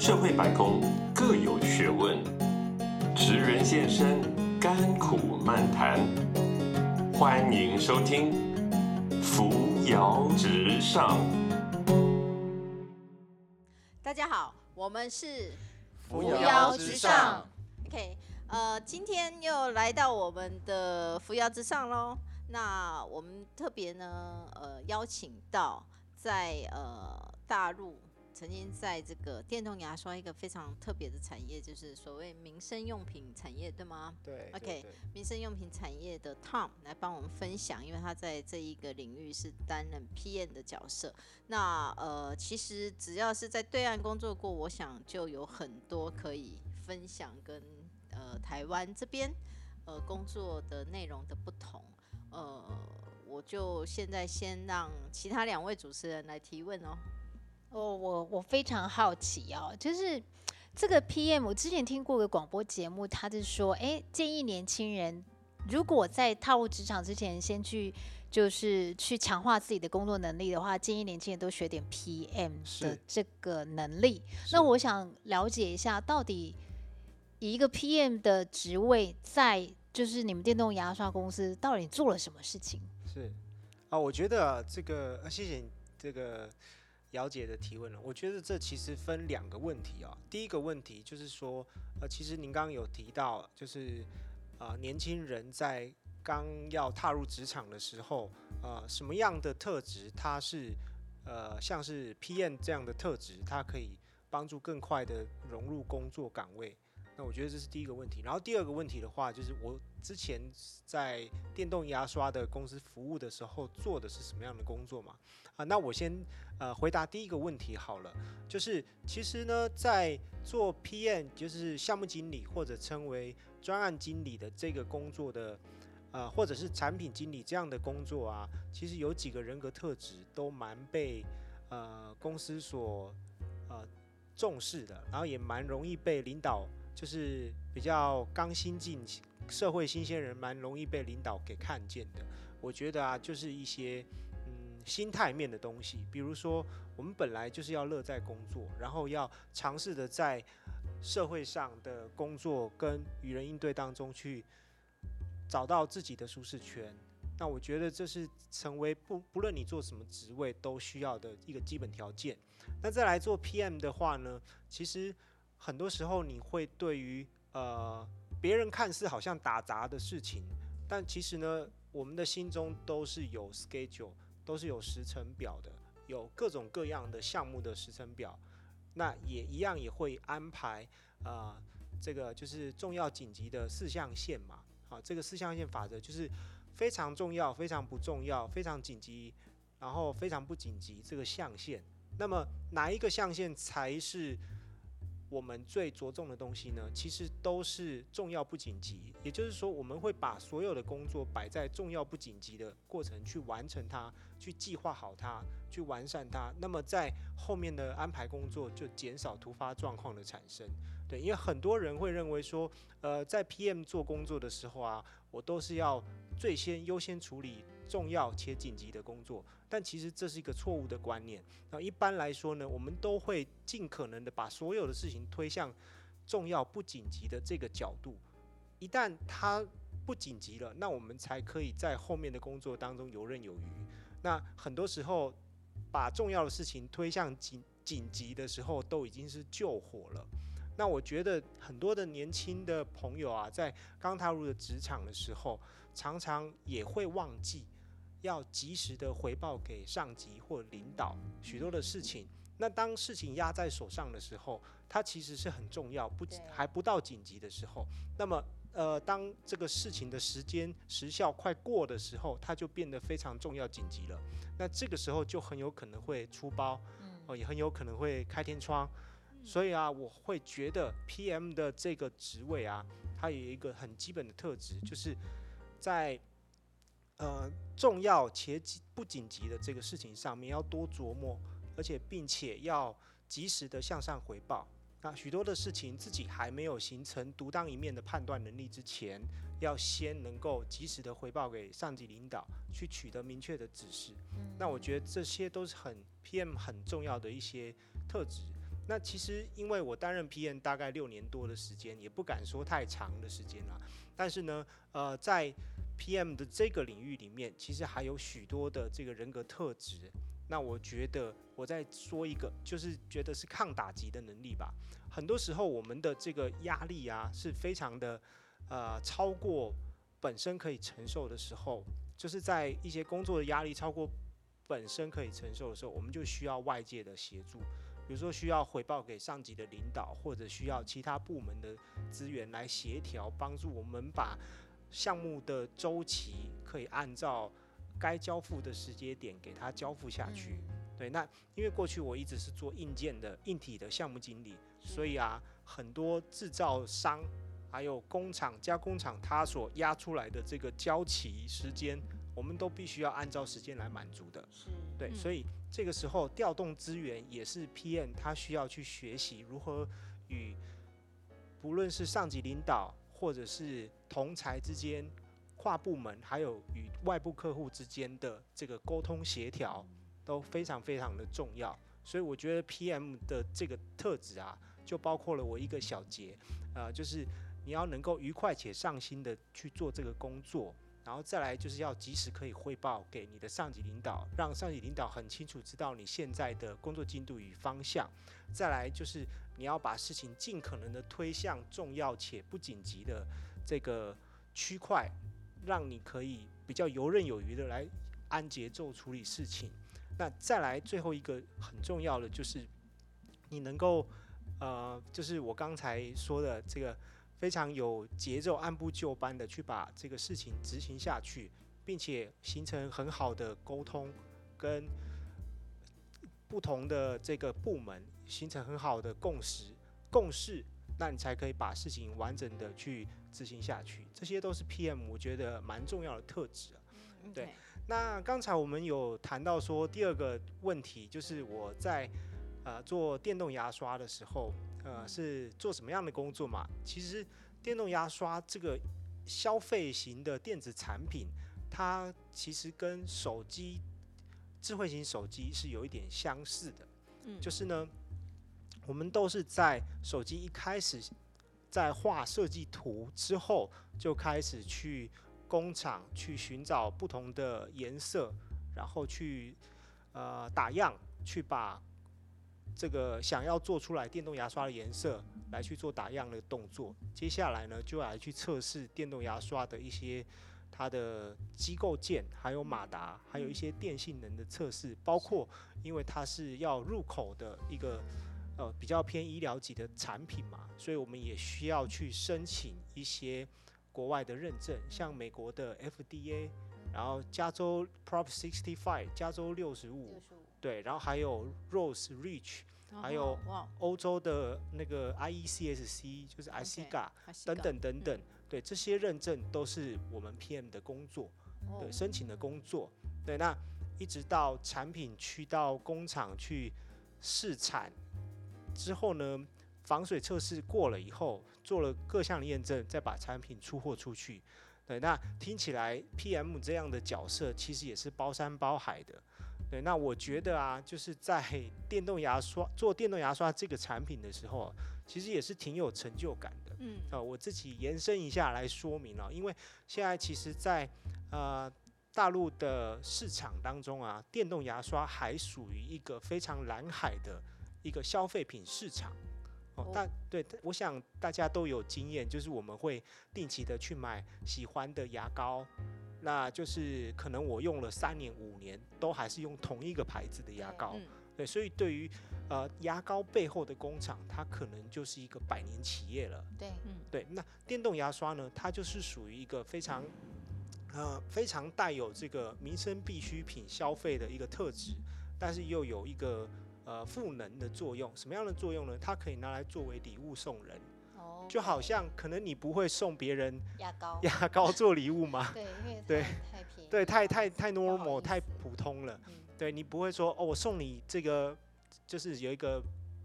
社会百工各有学问，职人现身，甘苦漫谈。欢迎收听《扶摇直上》。大家好，我们是扶摇直上。OK，呃，今天又来到我们的扶摇直上喽。那我们特别呢，呃，邀请到在呃大陆曾经在这个电动牙刷一个非常特别的产业，就是所谓民生用品产业，对吗？对 OK 民生用品产业的 Tom 来帮我们分享，因为他在这一个领域是担任 PM 的角色。那呃，其实只要是在对岸工作过，我想就有很多可以分享跟呃台湾这边呃工作的内容的不同。呃，我就现在先让其他两位主持人来提问哦。我我我非常好奇哦，就是这个 PM，我之前听过个广播节目，他是说，哎，建议年轻人如果在踏入职场之前，先去就是去强化自己的工作能力的话，建议年轻人都学点 PM 的这个能力。那我想了解一下，到底以一个 PM 的职位，在就是你们电动牙刷公司到底做了什么事情？是啊，我觉得啊这个，呃谢谢你这个姚姐的提问了。我觉得这其实分两个问题啊。第一个问题就是说，呃，其实您刚刚有提到，就是啊、年轻人在刚要踏入职场的时候，呃，什么样的特质它是呃，像是 PM 这样的特质，它可以帮助更快的融入工作岗位。那我觉得这是第一个问题。然后第二个问题的话，就是我之前在电动牙刷的公司服务的时候做的是什么样的工作嘛？啊，那我先呃回答第一个问题好了，就是其实呢，在做 PM 就是项目经理或者称为专案经理的这个工作的。呃，或者是产品经理这样的工作啊，其实有几个人格特质都蛮被呃公司所呃重视的，然后也蛮容易被领导，就是比较刚新进社会新鲜人，蛮容易被领导给看见的。我觉得啊，就是一些嗯心态面的东西，比如说我们本来就是要乐在工作，然后要尝试的在社会上的工作跟与人应对当中去找到自己的舒适圈。那我觉得这是成为不不论你做什么职位都需要的一个基本条件。那再来做 PM 的话呢，其实很多时候你会对于呃别人看似好像打杂的事情，但其实呢，我们的心中都是有 schedule，都是有时程表的，有各种各样的项目的时程表。那也一样也会安排啊、这个就是重要紧急的四象限嘛。好，这个四象限法则就是非常重要、非常不重要、非常紧急，然后非常不紧急这个象限。那么哪一个象限才是我们最着重的东西呢？其实都是重要不紧急，也就是说，我们会把所有的工作摆在重要不紧急的过程去完成它，去计划好它，去完善它。那么在后面的安排工作就减少突发状况的产生。对，因为很多人会认为说，呃，在 PM 做工作的时候啊，我都是要最先优先处理重要且紧急的工作，但其实这是一个错误的观念。那一般来说呢，我们都会尽可能的把所有的事情推向重要不紧急的这个角度。一旦它不紧急了，那我们才可以在后面的工作当中游刃有余。那很多时候，把重要的事情推向紧紧急的时候，都已经是救火了。那我觉得很多的年轻的朋友啊，在刚踏入的职场的时候，常常也会忘记要及时的回报给上级或领导许多的事情。那当事情压在手上的时候，它其实是很重要，不对还不到紧急的时候。那么，呃，当这个事情的时间时效快过的时候，它就变得非常重要紧急了。那这个时候就很有可能会出包，哦，也很有可能会开天窗。所以啊，我会觉得 PM 的这个职位啊，它有一个很基本的特质，就是在呃重要且紧不紧急的这个事情上面要多琢磨，而且并且要及时的向上回报。那许多的事情自己还没有形成独当一面的判断能力之前，要先能够及时的回报给上级领导，去取得明确的指示。那我觉得这些都是很 PM 很重要的一些特质。那其实因为我担任 PM 大概六年多的时间，也不敢说太长的时间了。但是呢，呃，在 PM 的这个领域里面，其实还有许多的这个人格特质。那我觉得我再说一个，就是觉得是抗打击的能力吧。很多时候我们的这个压力啊，是非常的呃超过本身可以承受的时候，就是在一些工作的压力超过本身可以承受的时候，我们就需要外界的协助。比如说需要回报给上级的领导，或者需要其他部门的资源来协调，帮助我们把项目的周期可以按照该交付的时间点给它交付下去。对，那因为过去我一直是做硬件的硬体的项目经理，所以啊，很多制造商还有工厂加工厂，它所压出来的这个交期时间，我们都必须要按照时间来满足的。是，对，所以这个时候调动资源也是 PM 他需要去学习如何与不论是上级领导或者是同才之间、跨部门，还有与外部客户之间的这个沟通协调都非常非常的重要。所以我觉得 PM 的这个特质啊，就包括了我一个小节，呃，就是你要能够愉快且上心的去做这个工作。然后再来就是要及时可以汇报给你的上级领导，让上级领导很清楚知道你现在的工作进度与方向。再来就是你要把事情尽可能的推向重要且不紧急的这个区块，让你可以比较游刃有余的来按节奏处理事情。那再来最后一个很重要的就是你能够呃，就是我刚才说的这个。非常有节奏、按部就班的去把这个事情执行下去，并且形成很好的沟通，跟不同的这个部门形成很好的共识、共识，那你才可以把事情完整的去执行下去。这些都是 PM 我觉得蛮重要的特质啊。对，那刚才我们有谈到说第二个问题，就是我在呃做电动牙刷的时候。呃，是做什么样的工作嘛？其实电动牙刷这个消费型的电子产品，它其实跟手机、智慧型手机是有一点相似的。嗯，就是呢，我们都是在手机一开始在画设计图之后，就开始去工厂去寻找不同的颜色，然后去呃打样，去把。这个想要做出来电动牙刷的颜色来去做打样的动作，接下来呢就来去测试电动牙刷的一些它的机构件，还有马达，还有一些电性能的测试，包括因为它是要入口的一个呃比较偏医疗级的产品嘛，所以我们也需要去申请一些国外的认证，像美国的 FDA，然后加州 Prop Sixty Five，加州六十五。对，然后还有 Rose Reach，还有欧洲的那个 IECSC，就是 ICGA 等等等等，对，这些认证都是我们 PM 的工作，对，申请的工作。对，那一直到产品去到工厂去试产之后呢，防水测试过了以后，做了各项验证，再把产品出货出去。对，那听起来 PM 这样的角色其实也是包山包海的。对，那我觉得啊，就是在电动牙刷做电动牙刷这个产品的时候，其实也是挺有成就感的。嗯，啊，我自己延伸一下来说明了，因为现在其实，在呃大陆的市场当中啊，电动牙刷还属于一个非常蓝海的一个消费品市场。哦，但对，我想大家都有经验，就是我们会定期的去买喜欢的牙膏。那就是可能我用了三年五年，都还是用同一个牌子的牙膏，对，所以对于呃牙膏背后的工厂，它可能就是一个百年企业了。对，嗯，对。那电动牙刷呢，它就是属于一个非常呃非常带有这个民生必需品消费的一个特质，但是又有一个呃赋能的作用。什么样的作用呢？它可以拿来作为礼物送人。哦就好像可能你不会送别人牙膏牙膏做礼物吗？对，因为对太便宜，对太太太 normal 太普通了。对你不会说哦，我送你这个就是有一个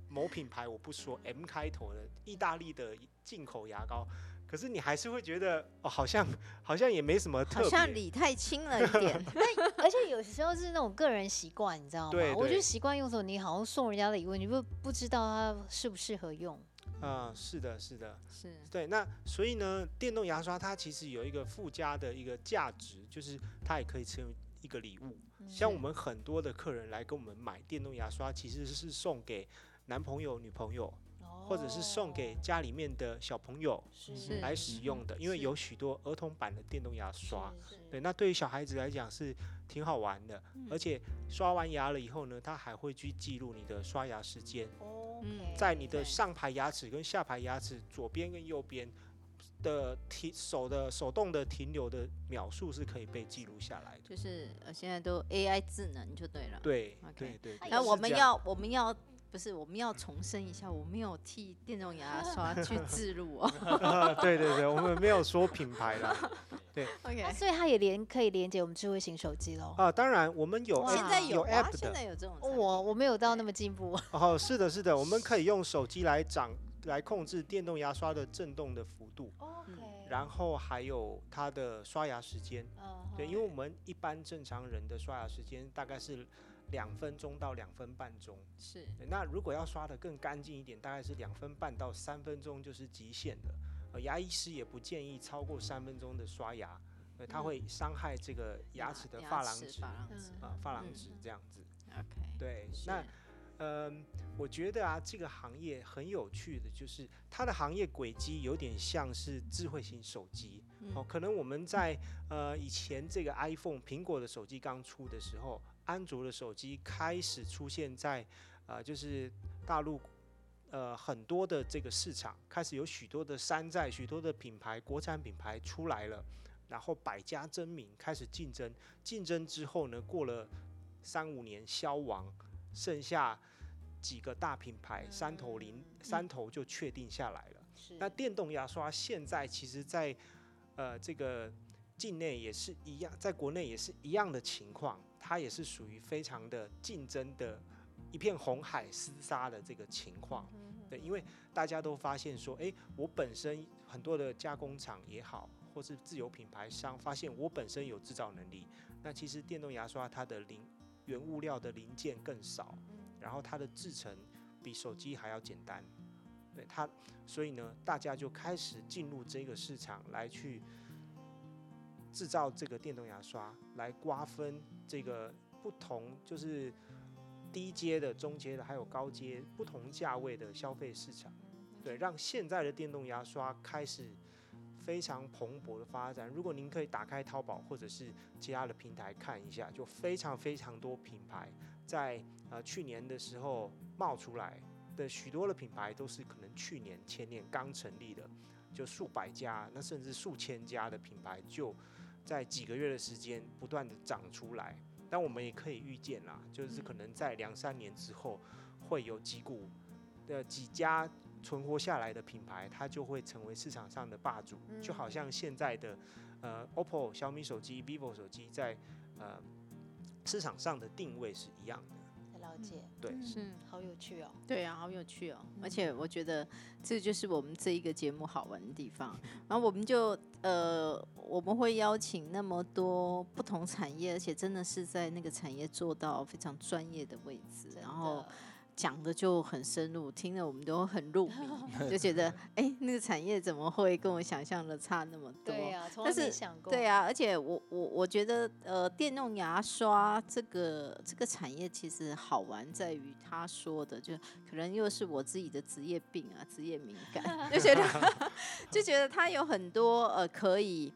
某品牌，我不说 M 开头的意大利的进口牙膏，可是你还是会觉得哦，好像 好像也没什么特好。像理太轻了一点。而且有时候是那种个人习惯，你知道吗？对对我觉得习惯用的时候，你好像送人家礼物，你不不知道它适不适合用。啊、是的，是的，是，对。那所以呢，电动牙刷它其实有一个附加的一个价值，就是它也可以成为一个礼物。像我们很多的客人来跟我们买电动牙刷，其实是送给男朋友、女朋友，或者是送给哦家里面的小朋友来使用的，因为有许多儿童版的电动牙刷。对，那对于小孩子来讲是挺好玩的，嗯而且刷完牙了以后呢，它还会去记录你的刷牙时间，嗯在你的上排牙齿跟下排牙齿左边跟右边的停手的手动的停留的秒数是可以被记录下来的。就是呃，现在都 AI 智能就对了。对对对，那我们要我们要不是我们要重申一下，我没有替电动牙刷去自入哦。对对对，我们没有说品牌啦。OK，那所以它也连可以连接我们智慧型手机喽。啊，当然我们有现在有啊，app 的现在有这种。我我没有到那么进步，哦，是的，是的，我们可以用手机来掌来控制电动牙刷的震动的幅度，OK，然后还有它的刷牙时间。嗯对，因为我们一般正常人的刷牙时间大概是两分钟到两分半钟。是那如果要刷的更干净一点，大概是两分半到三分钟就是极限的。呃，牙医师也不建议超过三分钟的刷牙，呃，它会伤害这个牙齿的珐琅质。啊，珐琅嗯质这样子。OK，对，那嗯，我觉得啊，这个行业很有趣的，就是它的行业轨迹有点像是智慧型手机。哦，嗯可能我们在呃以前这个 iPhone 苹果的手机刚出的时候，安卓的手机开始出现在呃就是大陆呃很多的这个市场，开始有许多的山寨、许多的品牌国产品牌出来了，然后百家争鸣，开始竞争。竞争之后呢，过了三五年消亡，剩下几个大品牌，三头零三头就确定下来了。是那电动牙刷现在其实在呃这个境内也是一样，在国内也是一样的情况，它也是属于非常的竞争的一片红海厮杀的这个情况。对，因为大家都发现说，诶，我本身很多的加工厂也好，或是自有品牌商，发现我本身有制造能力，那其实电动牙刷它的零原物料的零件更少，然后它的制成比手机还要简单。对它，所以呢，大家就开始进入这个市场来去制造这个电动牙刷，来瓜分这个不同就是低阶的、中阶的，还有高阶不同价位的消费市场。对，让现在的电动牙刷开始非常蓬勃的发展。如果您可以打开淘宝或者是其他的平台看一下，就非常非常多品牌在呃去年的时候冒出来的许多的品牌都是可能去年前年刚成立的，就数百家，那甚至数千家的品牌就在几个月的时间不断的长出来。但我们也可以预见啦，就是可能在两三年之后，会有几股的几家存活下来的品牌，它就会成为市场上的霸主，就好像现在的呃 OPPO、小米手机、vivo 手机在呃市场上的定位是一样的。了解，对嗯是好有趣哦。对啊，好有趣哦！而且我觉得这就是我们这一个节目好玩的地方。然后我们就呃，我们会邀请那么多不同产业，而且真的是在那个产业做到非常专业的位置，然后的讲的就很深入，听了我们都很入迷，就觉得哎，那个产业怎么会跟我想象的差那么多？对呀，从来但是没想过。对啊，而且我我我觉得呃，电动牙刷这个这个产业其实好玩在于他说的，就可能又是我自己的职业病啊，职业敏感，就觉得 就觉得它有很多呃可以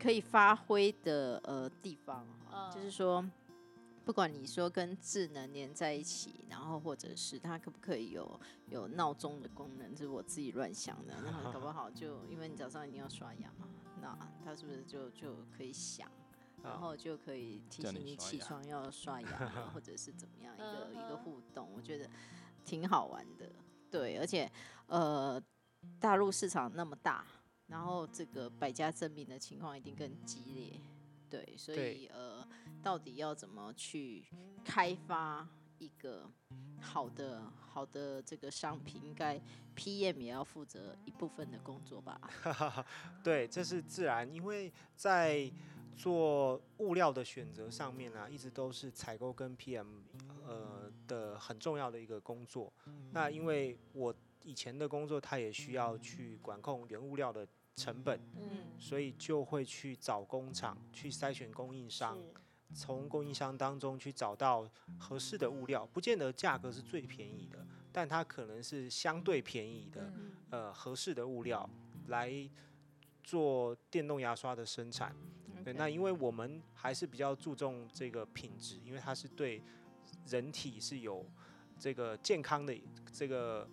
可以发挥的呃地方哈，就是嗯说。不管你说跟智能连在一起，然后或者是它可不可以有有闹钟的功能，这是我自己乱想的。然后搞不好就因为你早上一定要刷牙嘛，那它是不是就就可以响，然啊后就可以提醒你起床要刷牙啊，或者是怎么样一个一个互动，我觉得挺好玩的。对，而且呃，大陆市场那么大，然后这个百家争鸣的情况一定更激烈。对，所以呃，到底要怎么去开发一个好的好的这个商品，应该 PM 也要负责一部分的工作吧？对，这是自然，因为在做物料的选择上面啊，一直都是采购跟 PM 呃的很重要的一个工作。那因为我以前的工作，他也需要去管控原物料的成本，嗯，所以就会去找工厂去筛选供应商，从供应商当中去找到合适的物料，不见得价格是最便宜的，但它可能是相对便宜的，嗯呃合适的物料来做电动牙刷的生产。对，那因为我们还是比较注重这个品质，因为它是对人体是有这个健康的这个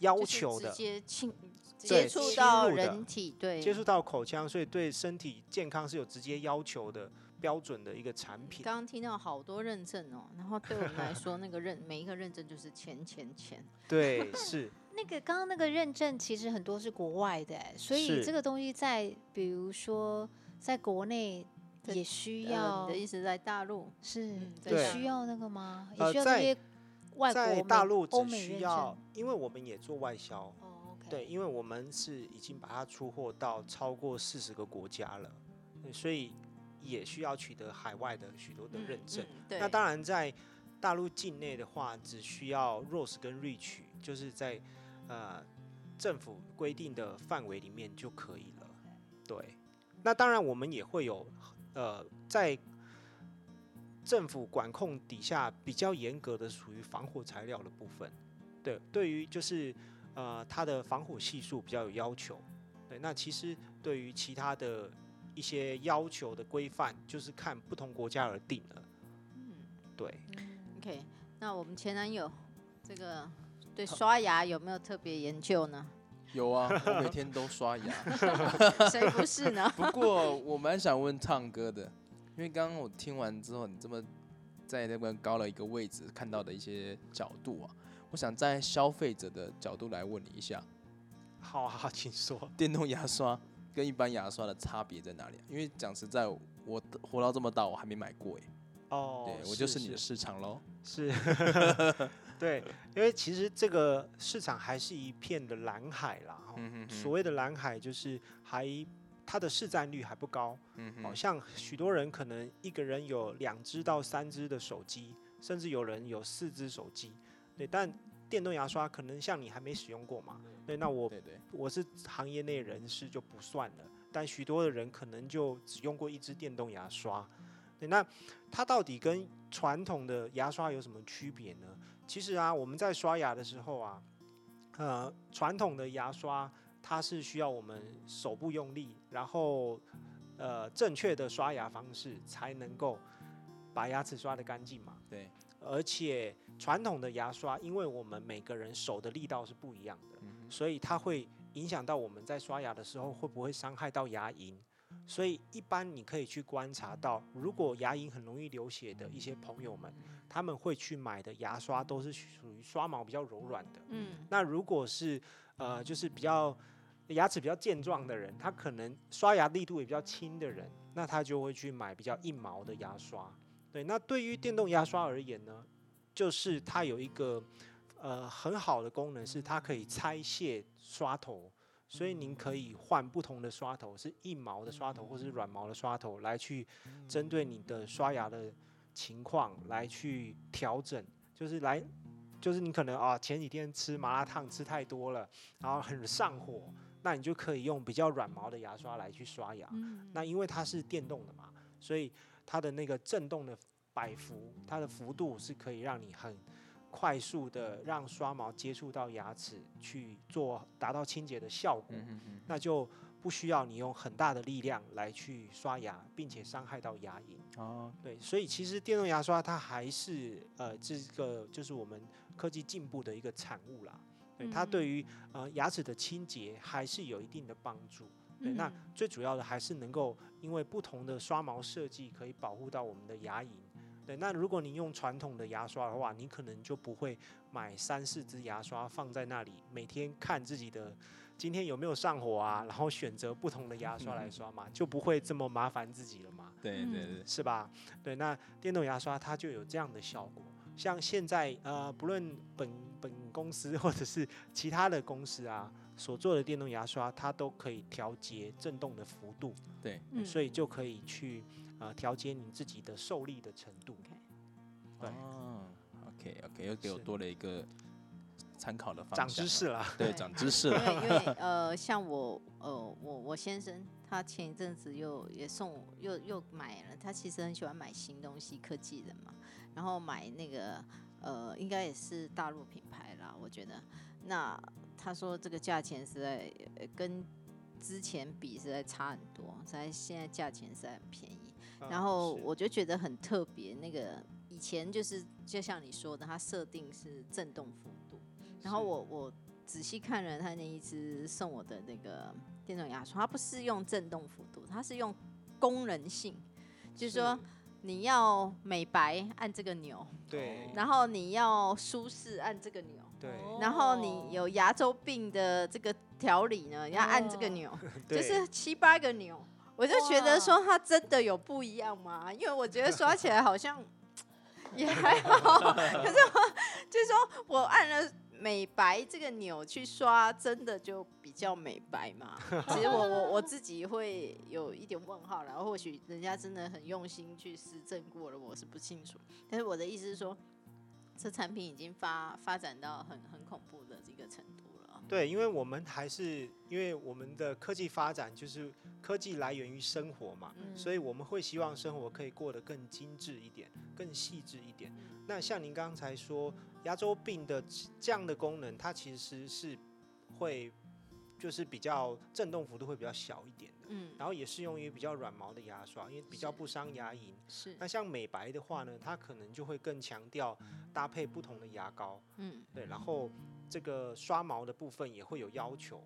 要就是直求的，接侵接触到人体，对，接触到口腔，所以对身体健康是有直接要求的标准的一个产品。刚刚听到好多认证哦，然后对我们来说，那个认每一个认证就是钱钱钱，对，是。那个刚刚那个认证其实很多是国外的欸，所以这个东西在比如说在国内也需呃要你的意思在大陆？是需要那个吗？呃在也需要这些外在国美大陆欧美需要证，因为我们也做外销，对，因为我们是已经把它出货到超过四十个国家了，所以也需要取得海外的许多的嗯认证。那当然，在大陆境内的话，只需要 ROS 跟 REACH，就是在呃政府规定的范围里面就可以了。对，那当然我们也会有呃在政府管控底下比较严格的属于防火材料的部分。对，对于就是呃它的防火系数比较有要求。对，那其实对于其他的一些要求的规范，就是看不同国家而定了。嗯对，OK，那我们前男友这个对刷牙有没有特别研究呢？有啊，我每天都刷牙。谁不是呢？不过我蛮想问唱歌的，因为刚刚我听完之后，你这么在那边高了一个位置看到的一些角度啊，我想站在消费者的角度来问你一下，好好，请说。电动牙刷跟一般牙刷的差别在哪里啊？因为讲实在，我活到这么大，我还没买过哎。哦，对我就是你的市场喽。是，对，因为其实这个市场还是一片的蓝海啦。哦嗯哼哼所谓的蓝海，就是还它的市占率还不高，好、像许多人可能一个人有两只到三只的手机，甚至有人有四只手机。对，但电动牙刷可能像你还没使用过嘛？对，那我我是行业内人士就不算了，但许多的人可能就只用过一支电动牙刷。对，那它到底跟传统的牙刷有什么区别呢？其实啊，我们在刷牙的时候啊，呃，传统的牙刷它是需要我们手部用力，然后呃正确的刷牙方式才能够把牙齿刷得干净嘛。对，而且传统的牙刷，因为我们每个人手的力道是不一样的，嗯所以它会影响到我们在刷牙的时候会不会伤害到牙龈。所以一般你可以去观察到，如果牙龈很容易流血的一些朋友们，他们会去买的牙刷都是属于刷毛比较柔软的。嗯，那如果是呃，就是比较牙齿比较健壮的人，他可能刷牙力度也比较轻的人，那他就会去买比较硬毛的牙刷。对，那对于电动牙刷而言呢，就是它有一个呃很好的功能，是它可以拆卸刷头，所以您可以换不同的刷头，是硬毛的刷头或是软毛的刷头，来去针对你的刷牙的情况来去调整，就是来。就是你可能啊前几天吃麻辣烫吃太多了，然后很上火，那你就可以用比较软毛的牙刷来去刷牙。嗯那因为它是电动的嘛，所以它的那个震动的摆幅，它的幅度是可以让你很快速的让刷毛接触到牙齿去做达到清洁的效果，嗯哼哼，那就不需要你用很大的力量来去刷牙，并且伤害到牙龈。哦，对，所以其实电动牙刷它还是呃这个就是我们科技进步的一个产物啦。对，它对于呃牙齿的清洁还是有一定的帮助。对，那嗯最主要的还是能够因为不同的刷毛设计可以保护到我们的牙龈。对，那如果你用传统的牙刷的话，你可能就不会买三四支牙刷放在那里，每天看自己的今天有没有上火啊，然后选择不同的牙刷来刷嘛，就不会这么麻烦自己了嘛。对对对，是吧？对，那电动牙刷它就有这样的效果，像现在呃，不论本本公司或者是其他的公司啊，所做的电动牙刷，它都可以调节震动的幅度，对，嗯。所以就可以去呃调节你自己的受力的程度。对。哦，OK OK，又给我多了一个参考的方向，长知识，了，对，对。长知识因了。为因为呃，像我呃我我先生，他前一阵子又也送我又又买了，他其实很喜欢买新东西，科技人嘛，然后买那个呃应该也是大陆品牌啦，我觉得。那他说这个价钱实在呃跟之前比实在差很多，实在现在价钱实在很便宜。嗯然后我就觉得很特别，那个以前就是就像你说的，它设定是震动幅度，然后我我仔细看了他那一只送我的那个电动牙刷，它不是用震动幅度，它是用功能性，就是说你要美白按这个钮，对。然后你要舒适按这个钮，对然后你有牙周病的这个调理呢，你要按这个钮，就是七八个钮，我就觉得说它真的有不一样吗？因为我觉得刷起来好像 也还好，可是我就是说我按了美白这个钮去刷，真的就比较美白嘛？其实我我我自己会有一点问号，然后或许人家真的很用心去实证过了，我是不清楚。但是我的意思是说，这产品已经发发展到很很恐怖的这个程度了。对，因为我们还是因为我们的科技发展就是科技来源于生活嘛，嗯所以我们会希望生活可以过得更精致一点、更细致一点。那像您刚才说牙周病的这样的功能，它其实是会就是比较震动幅度会比较小一点的，嗯，然后也适用于比较软毛的牙刷，因为比较不伤牙龈。是。那像美白的话呢，它可能就会更强调搭配不同的牙膏，嗯。对，然后这个刷毛的部分也会有要求，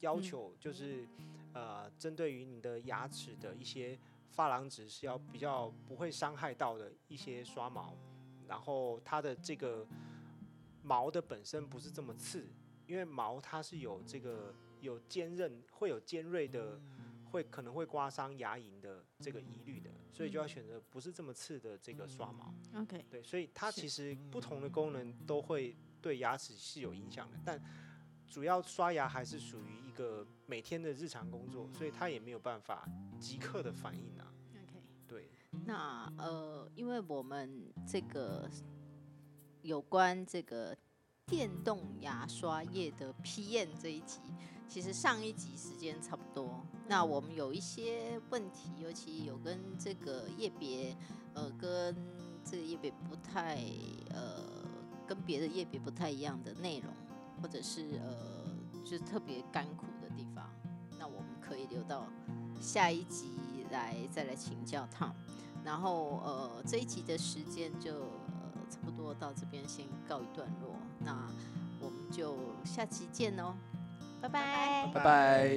要嗯。求就是、呃，针对于你的牙齿的一些珐琅质是要比较不会伤害到的一些刷毛，然后它的这个毛的本身不是这么刺，因为毛它是有这个有坚韧，会有尖锐的，会可能会刮伤牙龈的这个疑虑的，所以就要选择不是这么刺的这个刷毛。，OK，对，所以它其实不同的功能都会对牙齿是有影响的，但主要刷牙还是属于一个每天的日常工作，所以它也没有办法即刻的反应啊。OK。对，那呃，因为我们这个有关这个电动牙刷液的批验这一集，其实上一集时间差不多。那我们有一些问题，尤其有跟这个业别，呃，跟这个业别不太呃，跟别的业别不太一样的内容，或者是呃，就是特别干苦的地方，那我们可以留到下一集来再来请教他。然后呃这一集的时间就呃差不多到这边先告一段落，那我们就下期见哦，拜拜拜拜。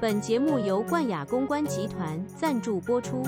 本节目由冠雅公关集团赞助播出。